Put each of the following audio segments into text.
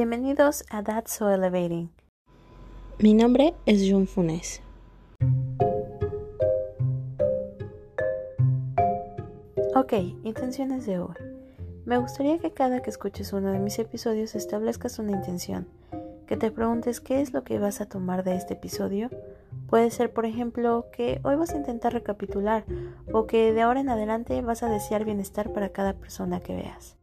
Bienvenidos a That's So Elevating. Mi nombre es Jun Funes. Ok, intenciones de hoy. Me gustaría que cada que escuches uno de mis episodios establezcas una intención, que te preguntes qué es lo que vas a tomar de este episodio. Puede ser, por ejemplo, que hoy vas a intentar recapitular o que de ahora en adelante vas a desear bienestar para cada persona que veas.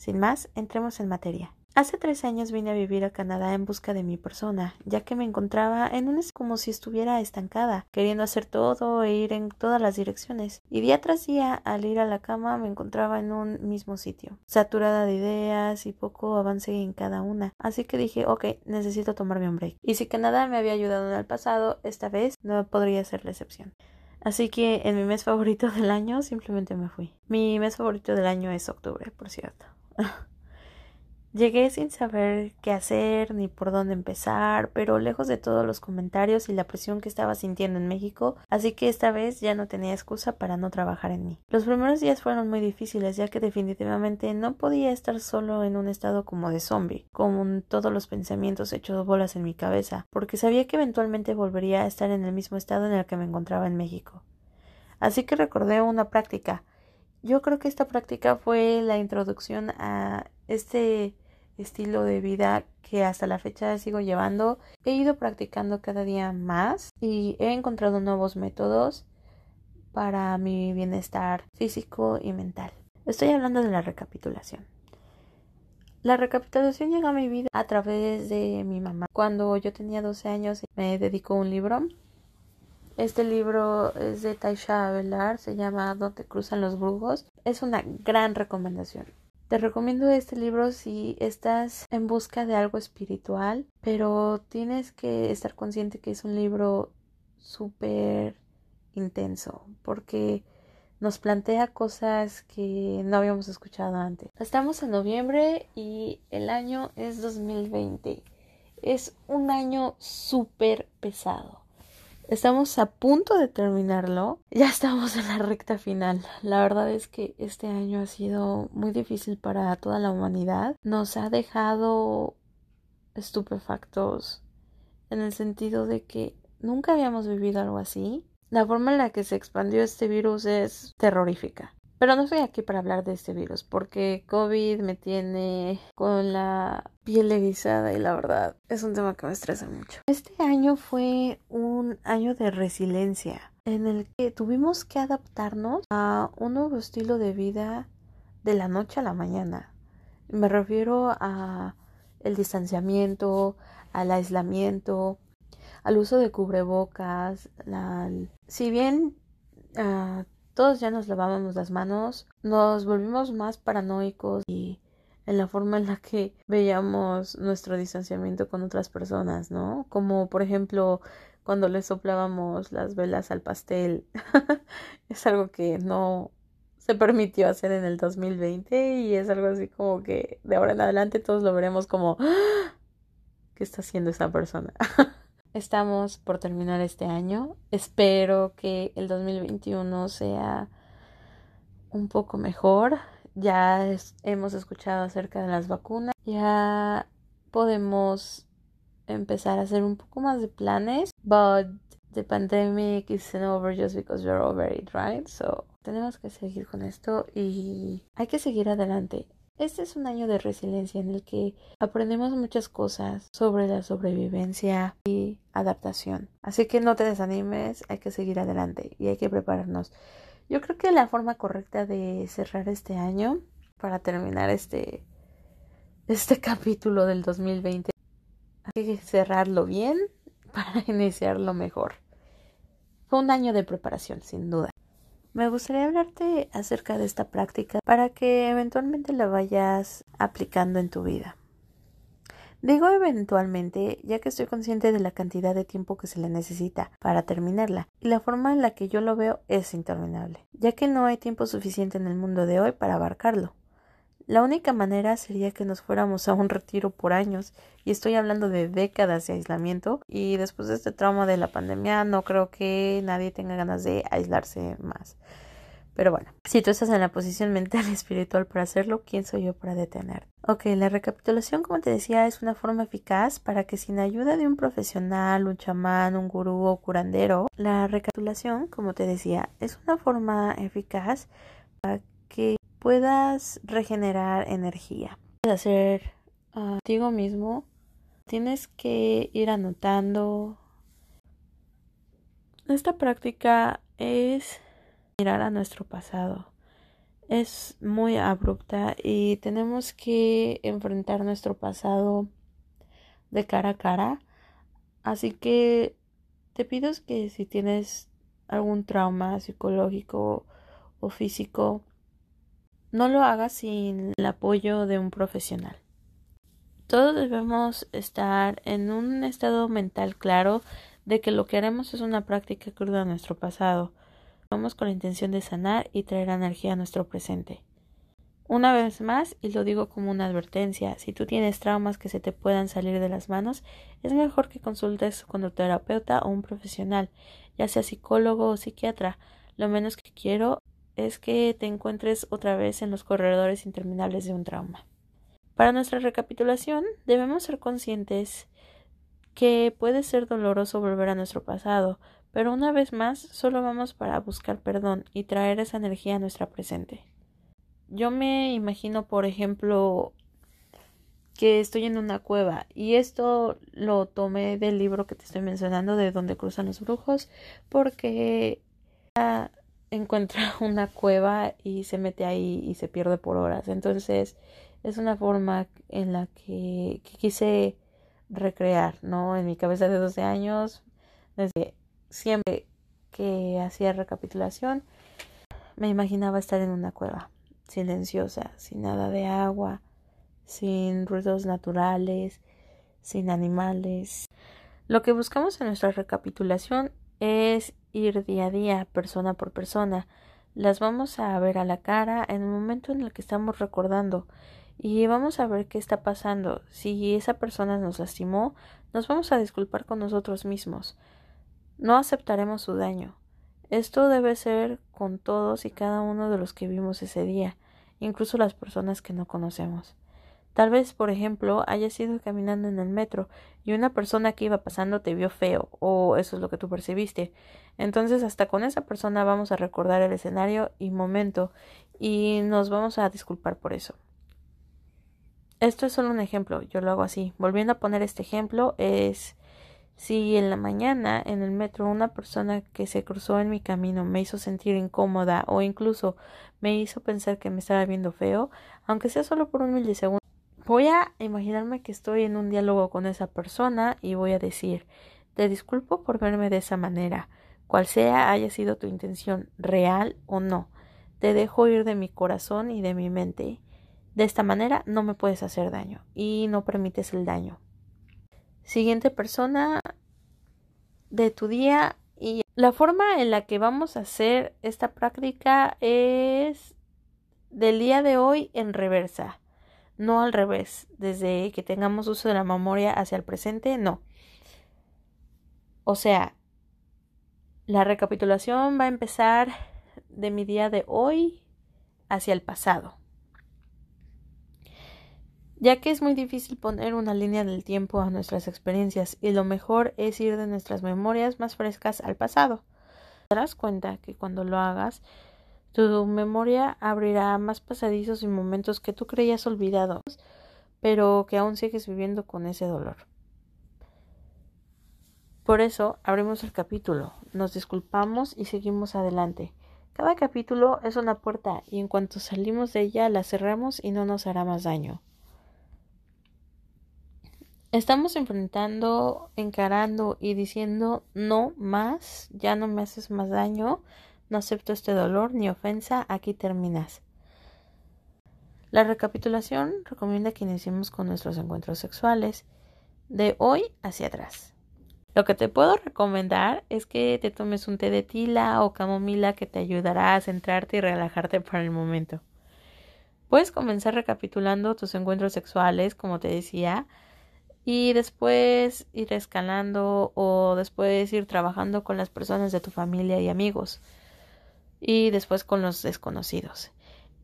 Sin más, entremos en materia. Hace tres años vine a vivir a Canadá en busca de mi persona, ya que me encontraba en un como si estuviera estancada, queriendo hacer todo e ir en todas las direcciones. Y día tras día, al ir a la cama, me encontraba en un mismo sitio, saturada de ideas y poco avance en cada una. Así que dije, ok, necesito tomarme un break. Y si Canadá me había ayudado en el pasado, esta vez no podría ser la excepción. Así que en mi mes favorito del año simplemente me fui. Mi mes favorito del año es octubre, por cierto. Llegué sin saber qué hacer ni por dónde empezar, pero lejos de todos los comentarios y la presión que estaba sintiendo en México, así que esta vez ya no tenía excusa para no trabajar en mí. Los primeros días fueron muy difíciles, ya que definitivamente no podía estar solo en un estado como de zombie, con todos los pensamientos hechos bolas en mi cabeza, porque sabía que eventualmente volvería a estar en el mismo estado en el que me encontraba en México. Así que recordé una práctica, yo creo que esta práctica fue la introducción a este estilo de vida que hasta la fecha sigo llevando. He ido practicando cada día más y he encontrado nuevos métodos para mi bienestar físico y mental. Estoy hablando de la recapitulación. La recapitulación llegó a mi vida a través de mi mamá. Cuando yo tenía 12 años me dedicó un libro este libro es de Taisha Avelar, se llama Donde cruzan los brujos. Es una gran recomendación. Te recomiendo este libro si estás en busca de algo espiritual, pero tienes que estar consciente que es un libro súper intenso porque nos plantea cosas que no habíamos escuchado antes. Estamos en noviembre y el año es 2020. Es un año súper pesado. Estamos a punto de terminarlo. Ya estamos en la recta final. La verdad es que este año ha sido muy difícil para toda la humanidad. Nos ha dejado estupefactos en el sentido de que nunca habíamos vivido algo así. La forma en la que se expandió este virus es terrorífica. Pero no estoy aquí para hablar de este virus porque COVID me tiene con la piel erizada y la verdad es un tema que me estresa mucho. Este año fue un año de resiliencia en el que tuvimos que adaptarnos a un nuevo estilo de vida de la noche a la mañana. Me refiero a el distanciamiento, al aislamiento, al uso de cubrebocas, si bien uh, todos ya nos lavábamos las manos, nos volvimos más paranoicos y en la forma en la que veíamos nuestro distanciamiento con otras personas, ¿no? Como por ejemplo cuando le soplábamos las velas al pastel. es algo que no se permitió hacer en el 2020 y es algo así como que de ahora en adelante todos lo veremos como ¡Ah! ¿qué está haciendo esa persona? Estamos por terminar este año. Espero que el 2021 sea un poco mejor. Ya hemos escuchado acerca de las vacunas. Ya podemos empezar a hacer un poco más de planes. But the pandemic isn't over just because we're over it, right? So tenemos que seguir con esto y hay que seguir adelante. Este es un año de resiliencia en el que aprendemos muchas cosas sobre la sobrevivencia y adaptación. Así que no te desanimes, hay que seguir adelante y hay que prepararnos. Yo creo que la forma correcta de cerrar este año para terminar este este capítulo del 2020 hay que cerrarlo bien para iniciarlo mejor. Fue un año de preparación, sin duda. Me gustaría hablarte acerca de esta práctica para que eventualmente la vayas aplicando en tu vida. Digo eventualmente, ya que estoy consciente de la cantidad de tiempo que se le necesita para terminarla, y la forma en la que yo lo veo es interminable, ya que no hay tiempo suficiente en el mundo de hoy para abarcarlo. La única manera sería que nos fuéramos a un retiro por años, y estoy hablando de décadas de aislamiento, y después de este trauma de la pandemia no creo que nadie tenga ganas de aislarse más. Pero bueno, si tú estás en la posición mental y espiritual para hacerlo, ¿quién soy yo para detener? Ok, la recapitulación, como te decía, es una forma eficaz para que sin ayuda de un profesional, un chamán, un gurú o curandero, la recapitulación, como te decía, es una forma eficaz para que puedas regenerar energía. Puedes hacer uh, mismo. Tienes que ir anotando. Esta práctica es mirar a nuestro pasado. Es muy abrupta y tenemos que enfrentar nuestro pasado de cara a cara. Así que te pido que si tienes algún trauma psicológico o físico, no lo hagas sin el apoyo de un profesional. Todos debemos estar en un estado mental claro de que lo que haremos es una práctica cruda a nuestro pasado. Vamos con la intención de sanar y traer energía a nuestro presente. Una vez más, y lo digo como una advertencia, si tú tienes traumas que se te puedan salir de las manos, es mejor que consultes con tu terapeuta o un profesional, ya sea psicólogo o psiquiatra. Lo menos que quiero es que te encuentres otra vez en los corredores interminables de un trauma. Para nuestra recapitulación, debemos ser conscientes que puede ser doloroso volver a nuestro pasado, pero una vez más solo vamos para buscar perdón y traer esa energía a nuestra presente. Yo me imagino, por ejemplo, que estoy en una cueva y esto lo tomé del libro que te estoy mencionando de donde cruzan los brujos porque encuentra una cueva y se mete ahí y se pierde por horas. Entonces es una forma en la que, quise recrear, ¿no? En mi cabeza de 12 años, desde siempre que hacía recapitulación, me imaginaba estar en una cueva, silenciosa, sin nada de agua, sin ruidos naturales, sin animales. Lo que buscamos en nuestra recapitulación es ir día a día, persona por persona. Las vamos a ver a la cara en el momento en el que estamos recordando y vamos a ver qué está pasando. Si esa persona nos lastimó, nos vamos a disculpar con nosotros mismos. No aceptaremos su daño. Esto debe ser con todos y cada uno de los que vimos ese día, incluso las personas que no conocemos. Tal vez, por ejemplo, hayas ido caminando en el metro y una persona que iba pasando te vio feo, o eso es lo que tú percibiste. Entonces, hasta con esa persona vamos a recordar el escenario y momento y nos vamos a disculpar por eso. Esto es solo un ejemplo, yo lo hago así. Volviendo a poner este ejemplo, es si en la mañana en el metro una persona que se cruzó en mi camino me hizo sentir incómoda o incluso me hizo pensar que me estaba viendo feo, aunque sea solo por un milisegundo, voy a imaginarme que estoy en un diálogo con esa persona y voy a decir te disculpo por verme de esa manera, cual sea haya sido tu intención, real o no. Te dejo ir de mi corazón y de mi mente. De esta manera no me puedes hacer daño y no permites el daño. Siguiente persona de tu día y la forma en la que vamos a hacer esta práctica es del día de hoy en reversa, no al revés, desde que tengamos uso de la memoria hacia el presente, no. O sea, la recapitulación va a empezar de mi día de hoy hacia el pasado ya que es muy difícil poner una línea del tiempo a nuestras experiencias y lo mejor es ir de nuestras memorias más frescas al pasado. Te darás cuenta que cuando lo hagas, tu memoria abrirá más pasadizos y momentos que tú creías olvidados, pero que aún sigues viviendo con ese dolor. Por eso abrimos el capítulo, nos disculpamos y seguimos adelante. Cada capítulo es una puerta y en cuanto salimos de ella la cerramos y no nos hará más daño. Estamos enfrentando, encarando y diciendo no más, ya no me haces más daño, no acepto este dolor ni ofensa, aquí terminas. La recapitulación recomienda que iniciemos con nuestros encuentros sexuales de hoy hacia atrás. Lo que te puedo recomendar es que te tomes un té de tila o camomila que te ayudará a centrarte y relajarte para el momento. Puedes comenzar recapitulando tus encuentros sexuales, como te decía, y después ir escalando o después ir trabajando con las personas de tu familia y amigos. Y después con los desconocidos.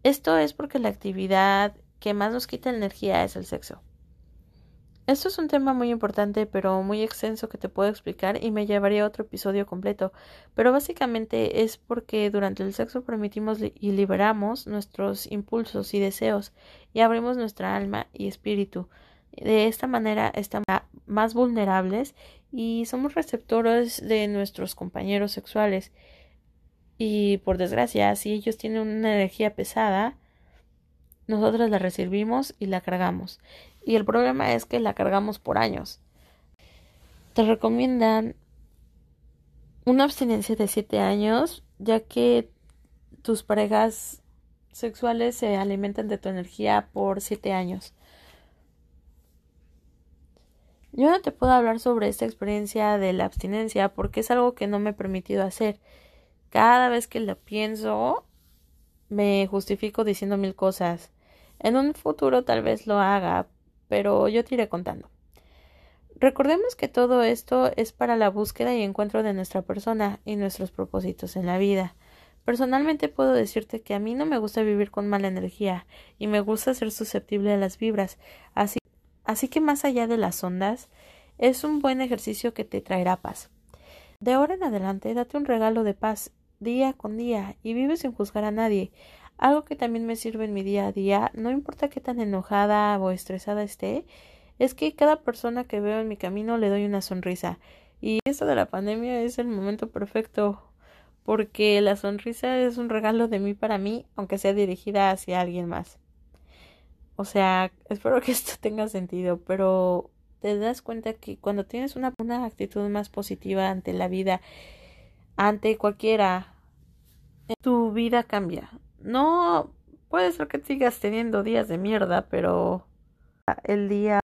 Esto es porque la actividad que más nos quita energía es el sexo. Esto es un tema muy importante pero muy extenso que te puedo explicar y me llevaría a otro episodio completo, pero básicamente es porque durante el sexo permitimos y liberamos nuestros impulsos y deseos y abrimos nuestra alma y espíritu. De esta manera estamos más vulnerables y somos receptores de nuestros compañeros sexuales. Y por desgracia, si ellos tienen una energía pesada, nosotros la recibimos y la cargamos. Y el problema es que la cargamos por años. Te recomiendan una abstinencia de 7 años, ya que tus parejas sexuales se alimentan de tu energía por 7 años. Yo no te puedo hablar sobre esta experiencia de la abstinencia porque es algo que no me he permitido hacer. Cada vez que lo pienso, me justifico diciendo mil cosas. En un futuro tal vez lo haga, pero yo te iré contando. Recordemos que todo esto es para la búsqueda y encuentro de nuestra persona y nuestros propósitos en la vida. Personalmente puedo decirte que a mí no me gusta vivir con mala energía y me gusta ser susceptible a las vibras, así, así que más allá de las ondas, es un buen ejercicio que te traerá paz. De ahora en adelante, date un regalo de paz día con día y vive sin juzgar a nadie. Algo que también me sirve en mi día a día, no importa qué tan enojada o estresada esté, es que cada persona que veo en mi camino le doy una sonrisa. Y esto de la pandemia es el momento perfecto porque la sonrisa es un regalo de mí para mí, aunque sea dirigida hacia alguien más. O sea, espero que esto tenga sentido, pero te das cuenta que cuando tienes una, una actitud más positiva ante la vida, ante cualquiera, tu vida cambia. No puede ser que sigas teniendo días de mierda, pero el día,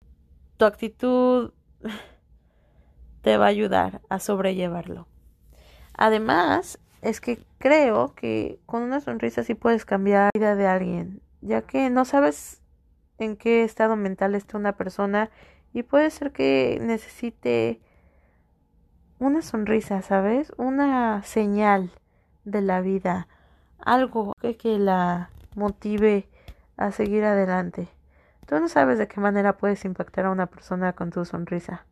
tu actitud te va a ayudar a sobrellevarlo. Además, es que creo que con una sonrisa sí puedes cambiar la vida de alguien, ya que no sabes en qué estado mental está una persona y puede ser que necesite una sonrisa, ¿sabes? Una señal de la vida algo que, la motive a seguir adelante. Tú no sabes de qué manera puedes impactar a una persona con tu sonrisa.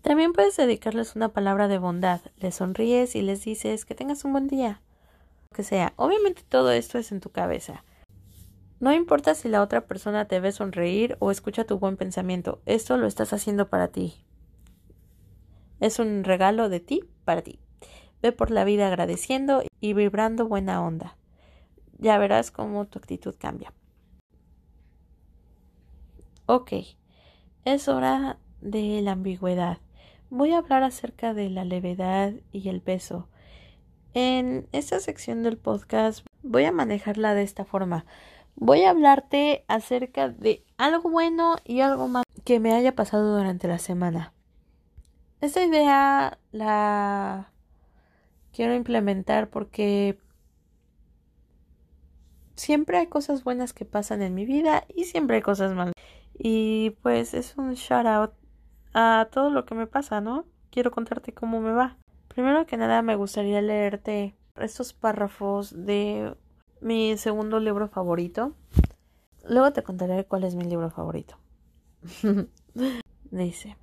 También puedes dedicarles una palabra de bondad. Les sonríes y les dices que tengas un buen día. Lo que sea. Obviamente todo esto es en tu cabeza. No importa si la otra persona te ve sonreír o escucha tu buen pensamiento. Esto lo estás haciendo para ti. Es un regalo de ti para ti. Ve por la vida agradeciendo y vibrando buena onda. Ya verás cómo tu actitud cambia. Ok, es hora de la ambigüedad. Voy a hablar acerca de la levedad y el peso. En esta sección del podcast voy a manejarla de esta forma. Voy a hablarte acerca de algo bueno y algo malo que me haya pasado durante la semana. Esta idea la quiero implementar porque siempre hay cosas buenas que pasan en mi vida y siempre hay cosas malas. Y pues es un shout out a todo lo que me pasa, ¿no? Quiero contarte cómo me va. Primero que nada me gustaría leerte estos párrafos de mi segundo libro favorito. Luego te contaré cuál es mi libro favorito. Dice,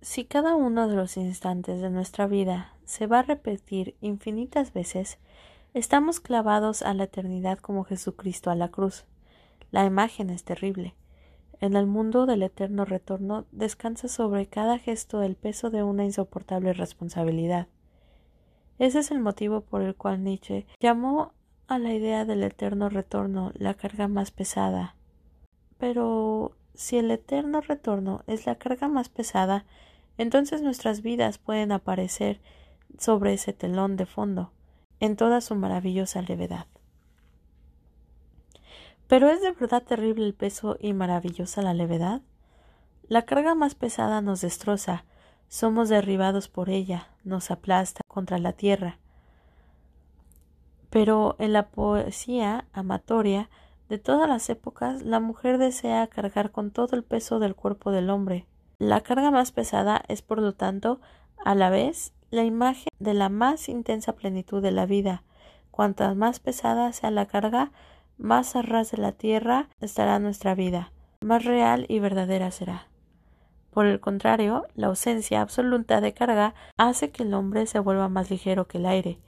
si cada uno de los instantes de nuestra vida se va a repetir infinitas veces, estamos clavados a la eternidad como Jesucristo a la cruz. La imagen es terrible. En el mundo del eterno retorno descansa sobre cada gesto el peso de una insoportable responsabilidad. Ese es el motivo por el cual Nietzsche llamó a la idea del eterno retorno la carga más pesada. Pero si el eterno retorno es la carga más pesada, entonces nuestras vidas pueden aparecer sobre ese telón de fondo, en toda su maravillosa levedad. Pero ¿es de verdad terrible el peso y maravillosa la levedad? La carga más pesada nos destroza, somos derribados por ella, nos aplasta contra la tierra. Pero en la poesía amatoria de todas las épocas, la mujer desea cargar con todo el peso del cuerpo del hombre. La carga más pesada es, por lo tanto, a la vez la imagen de la más intensa plenitud de la vida. Cuantas más pesada sea la carga, más a ras de la tierra estará nuestra vida, más real y verdadera será. Por el contrario, la ausencia absoluta de carga hace que el hombre se vuelva más ligero que el aire,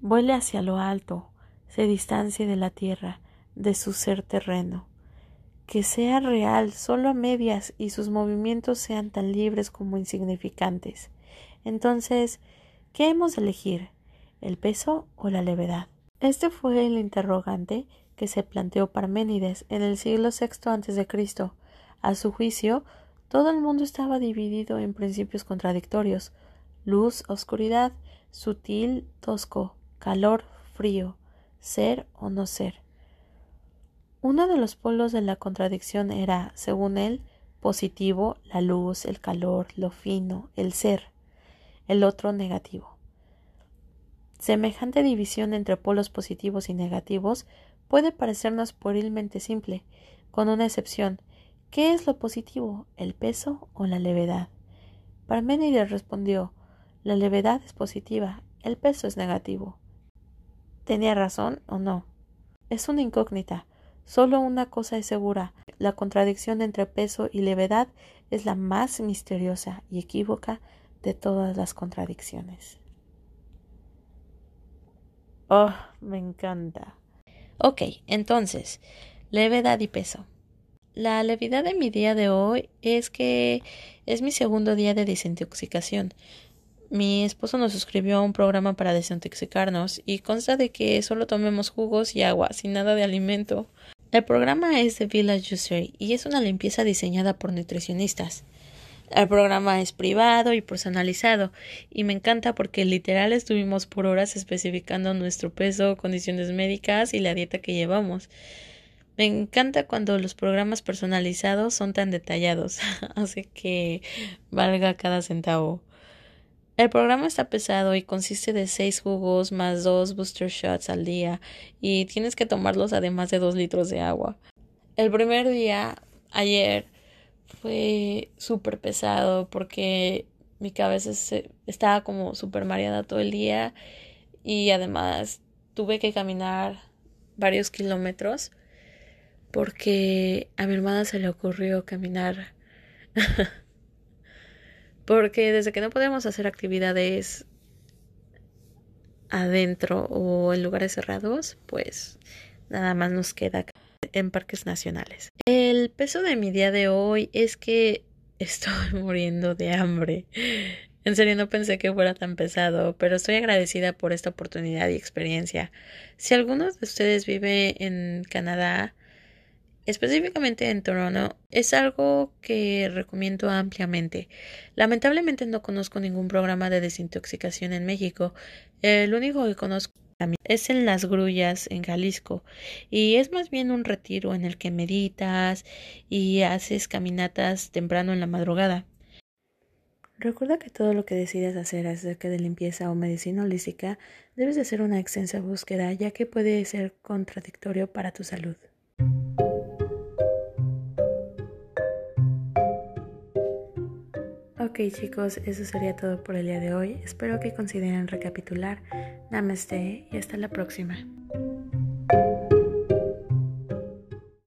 vuele hacia lo alto, se distancie de la tierra, de su ser terreno. Que sea real solo a medias y sus movimientos sean tan libres como insignificantes. Entonces, ¿qué hemos de elegir? ¿El peso o la levedad? Este fue el interrogante que se planteó Parménides en el siglo VI a.C. A su juicio, todo el mundo estaba dividido en principios contradictorios luz, oscuridad, sutil, tosco, calor, frío, ser o no ser. Uno de los polos de la contradicción era, según él, positivo, la luz, el calor, lo fino, el ser, el otro negativo. Semejante división entre polos positivos y negativos puede parecernos puerilmente simple, con una excepción. ¿Qué es lo positivo, el peso o la levedad? Parménides respondió la levedad es positiva, el peso es negativo. ¿Tenía razón o no? Es una incógnita. Solo una cosa es segura. La contradicción entre peso y levedad es la más misteriosa y equívoca de todas las contradicciones. Oh, me encanta. Ok, entonces, levedad y peso. La levedad de mi día de hoy es que es mi segundo día de desintoxicación. Mi esposo nos suscribió a un programa para desintoxicarnos y consta de que solo tomemos jugos y agua, sin nada de alimento. El programa es de Village User y es una limpieza diseñada por nutricionistas. El programa es privado y personalizado y me encanta porque literal estuvimos por horas especificando nuestro peso, condiciones médicas y la dieta que llevamos. Me encanta cuando los programas personalizados son tan detallados, así que valga cada centavo. El programa está pesado y consiste de seis jugos más dos booster shots al día y tienes que tomarlos además de dos litros de agua. El primer día, ayer, fue súper pesado porque mi cabeza estaba como súper mareada todo el día y además tuve que caminar varios kilómetros porque a mi hermana se le ocurrió caminar Porque desde que no podemos hacer actividades adentro o en lugares cerrados, pues nada más nos queda en parques nacionales. El peso de mi día de hoy es que estoy muriendo de hambre. En serio no pensé que fuera tan pesado, pero estoy agradecida por esta oportunidad y experiencia. Si alguno de ustedes vive en Canadá, específicamente en Toronto, es algo que recomiendo ampliamente. Lamentablemente no conozco ningún programa de desintoxicación en México. El único que conozco es en Las Grullas, en Jalisco, y es más bien un retiro en el que meditas y haces caminatas temprano en la madrugada. Recuerda que todo lo que decidas hacer acerca de limpieza o medicina holística debes de hacer una extensa búsqueda, ya que puede ser contradictorio para tu salud. Ok chicos, eso sería todo por el día de hoy. Espero que consideren recapitular. Namaste y hasta la próxima.